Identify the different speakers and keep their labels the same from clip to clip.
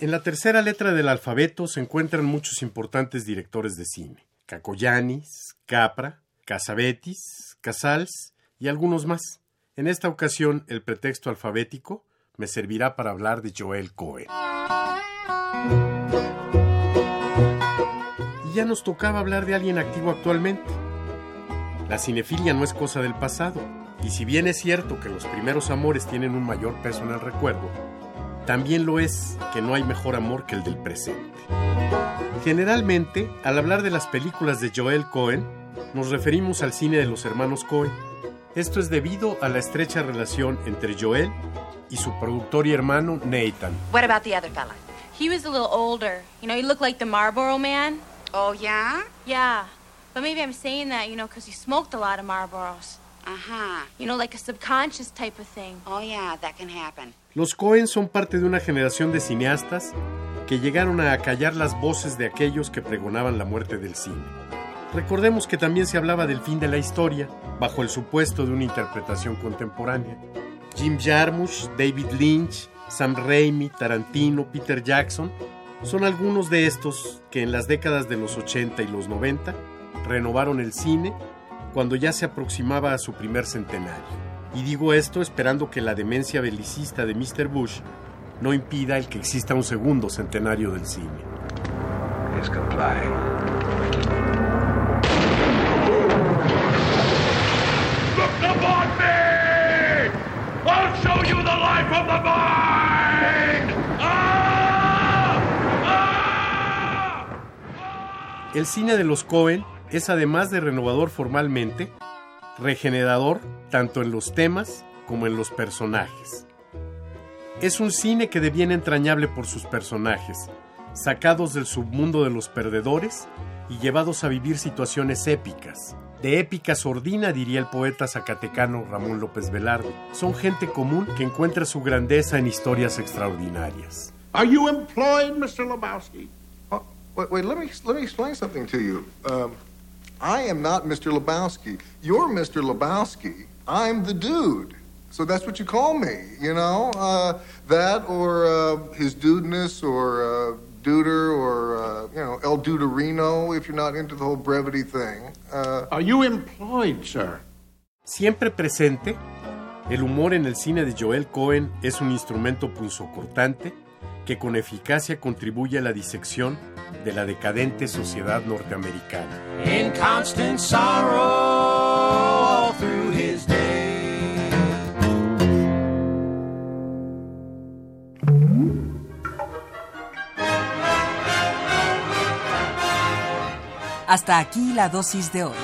Speaker 1: En la tercera letra del alfabeto se encuentran muchos importantes directores de cine. Cacoyanis, Capra, Casabetis, Casals y algunos más. En esta ocasión, el pretexto alfabético me servirá para hablar de Joel Cohen. Y ya nos tocaba hablar de alguien activo actualmente. La cinefilia no es cosa del pasado, y si bien es cierto que los primeros amores tienen un mayor peso en el recuerdo, también lo es que no hay mejor amor que el del presente. Generalmente, al hablar de las películas de Joel Cohen, nos referimos al cine de los hermanos Cohen. Esto es debido a la estrecha relación entre Joel y su productor y hermano Nathan.
Speaker 2: What about the other fella?
Speaker 3: He was a little older. You know, he looked like the Marlboro man.
Speaker 2: Oh, yeah?
Speaker 3: Yeah. But maybe I'm saying that, you know, because he smoked a lot of Marlboros.
Speaker 2: Uh-huh.
Speaker 3: You know, like a subconscious type of thing.
Speaker 2: Oh, yeah, that can happen.
Speaker 1: Los Cohen son parte de una generación de cineastas que llegaron a acallar las voces de aquellos que pregonaban la muerte del cine. Recordemos que también se hablaba del fin de la historia, bajo el supuesto de una interpretación contemporánea. Jim Jarmusch, David Lynch, Sam Raimi, Tarantino, Peter Jackson son algunos de estos que en las décadas de los 80 y los 90 renovaron el cine cuando ya se aproximaba a su primer centenario. Y digo esto esperando que la demencia belicista de Mr. Bush no impida el que exista un segundo centenario del cine.
Speaker 4: Vine! Ah! Ah!
Speaker 1: El cine de los Cohen es además de renovador formalmente, regenerador tanto en los temas como en los personajes. Es un cine que deviene entrañable por sus personajes, sacados del submundo de los perdedores y llevados a vivir situaciones épicas. De épica sordina, diría el poeta zacatecano Ramón López Velarde. Son gente común que encuentra su grandeza en historias extraordinarias.
Speaker 4: Are you employed, Mr. Lebowski?
Speaker 5: Oh, wait, wait, let me let me explain something to you. Um, I am not Mr. Lebowski. You're Mr. Lebowski. I'm the dude. So that's what you call me, you know? Uh, that or uh, his dudeness or uh, duder or, uh, you know, El Duderino if you're not into the whole brevity thing. Uh,
Speaker 4: Are you employed, sir?
Speaker 1: Siempre presente, el humor en el cine de Joel Cohen es un instrumento punzocortante que con eficacia contribuye a la disección de la decadente sociedad norteamericana.
Speaker 6: in constant sorrow all through his day.
Speaker 7: Hasta aquí la dosis de hoy.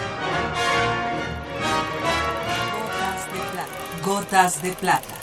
Speaker 7: Gotas de plata. Gotas de plata.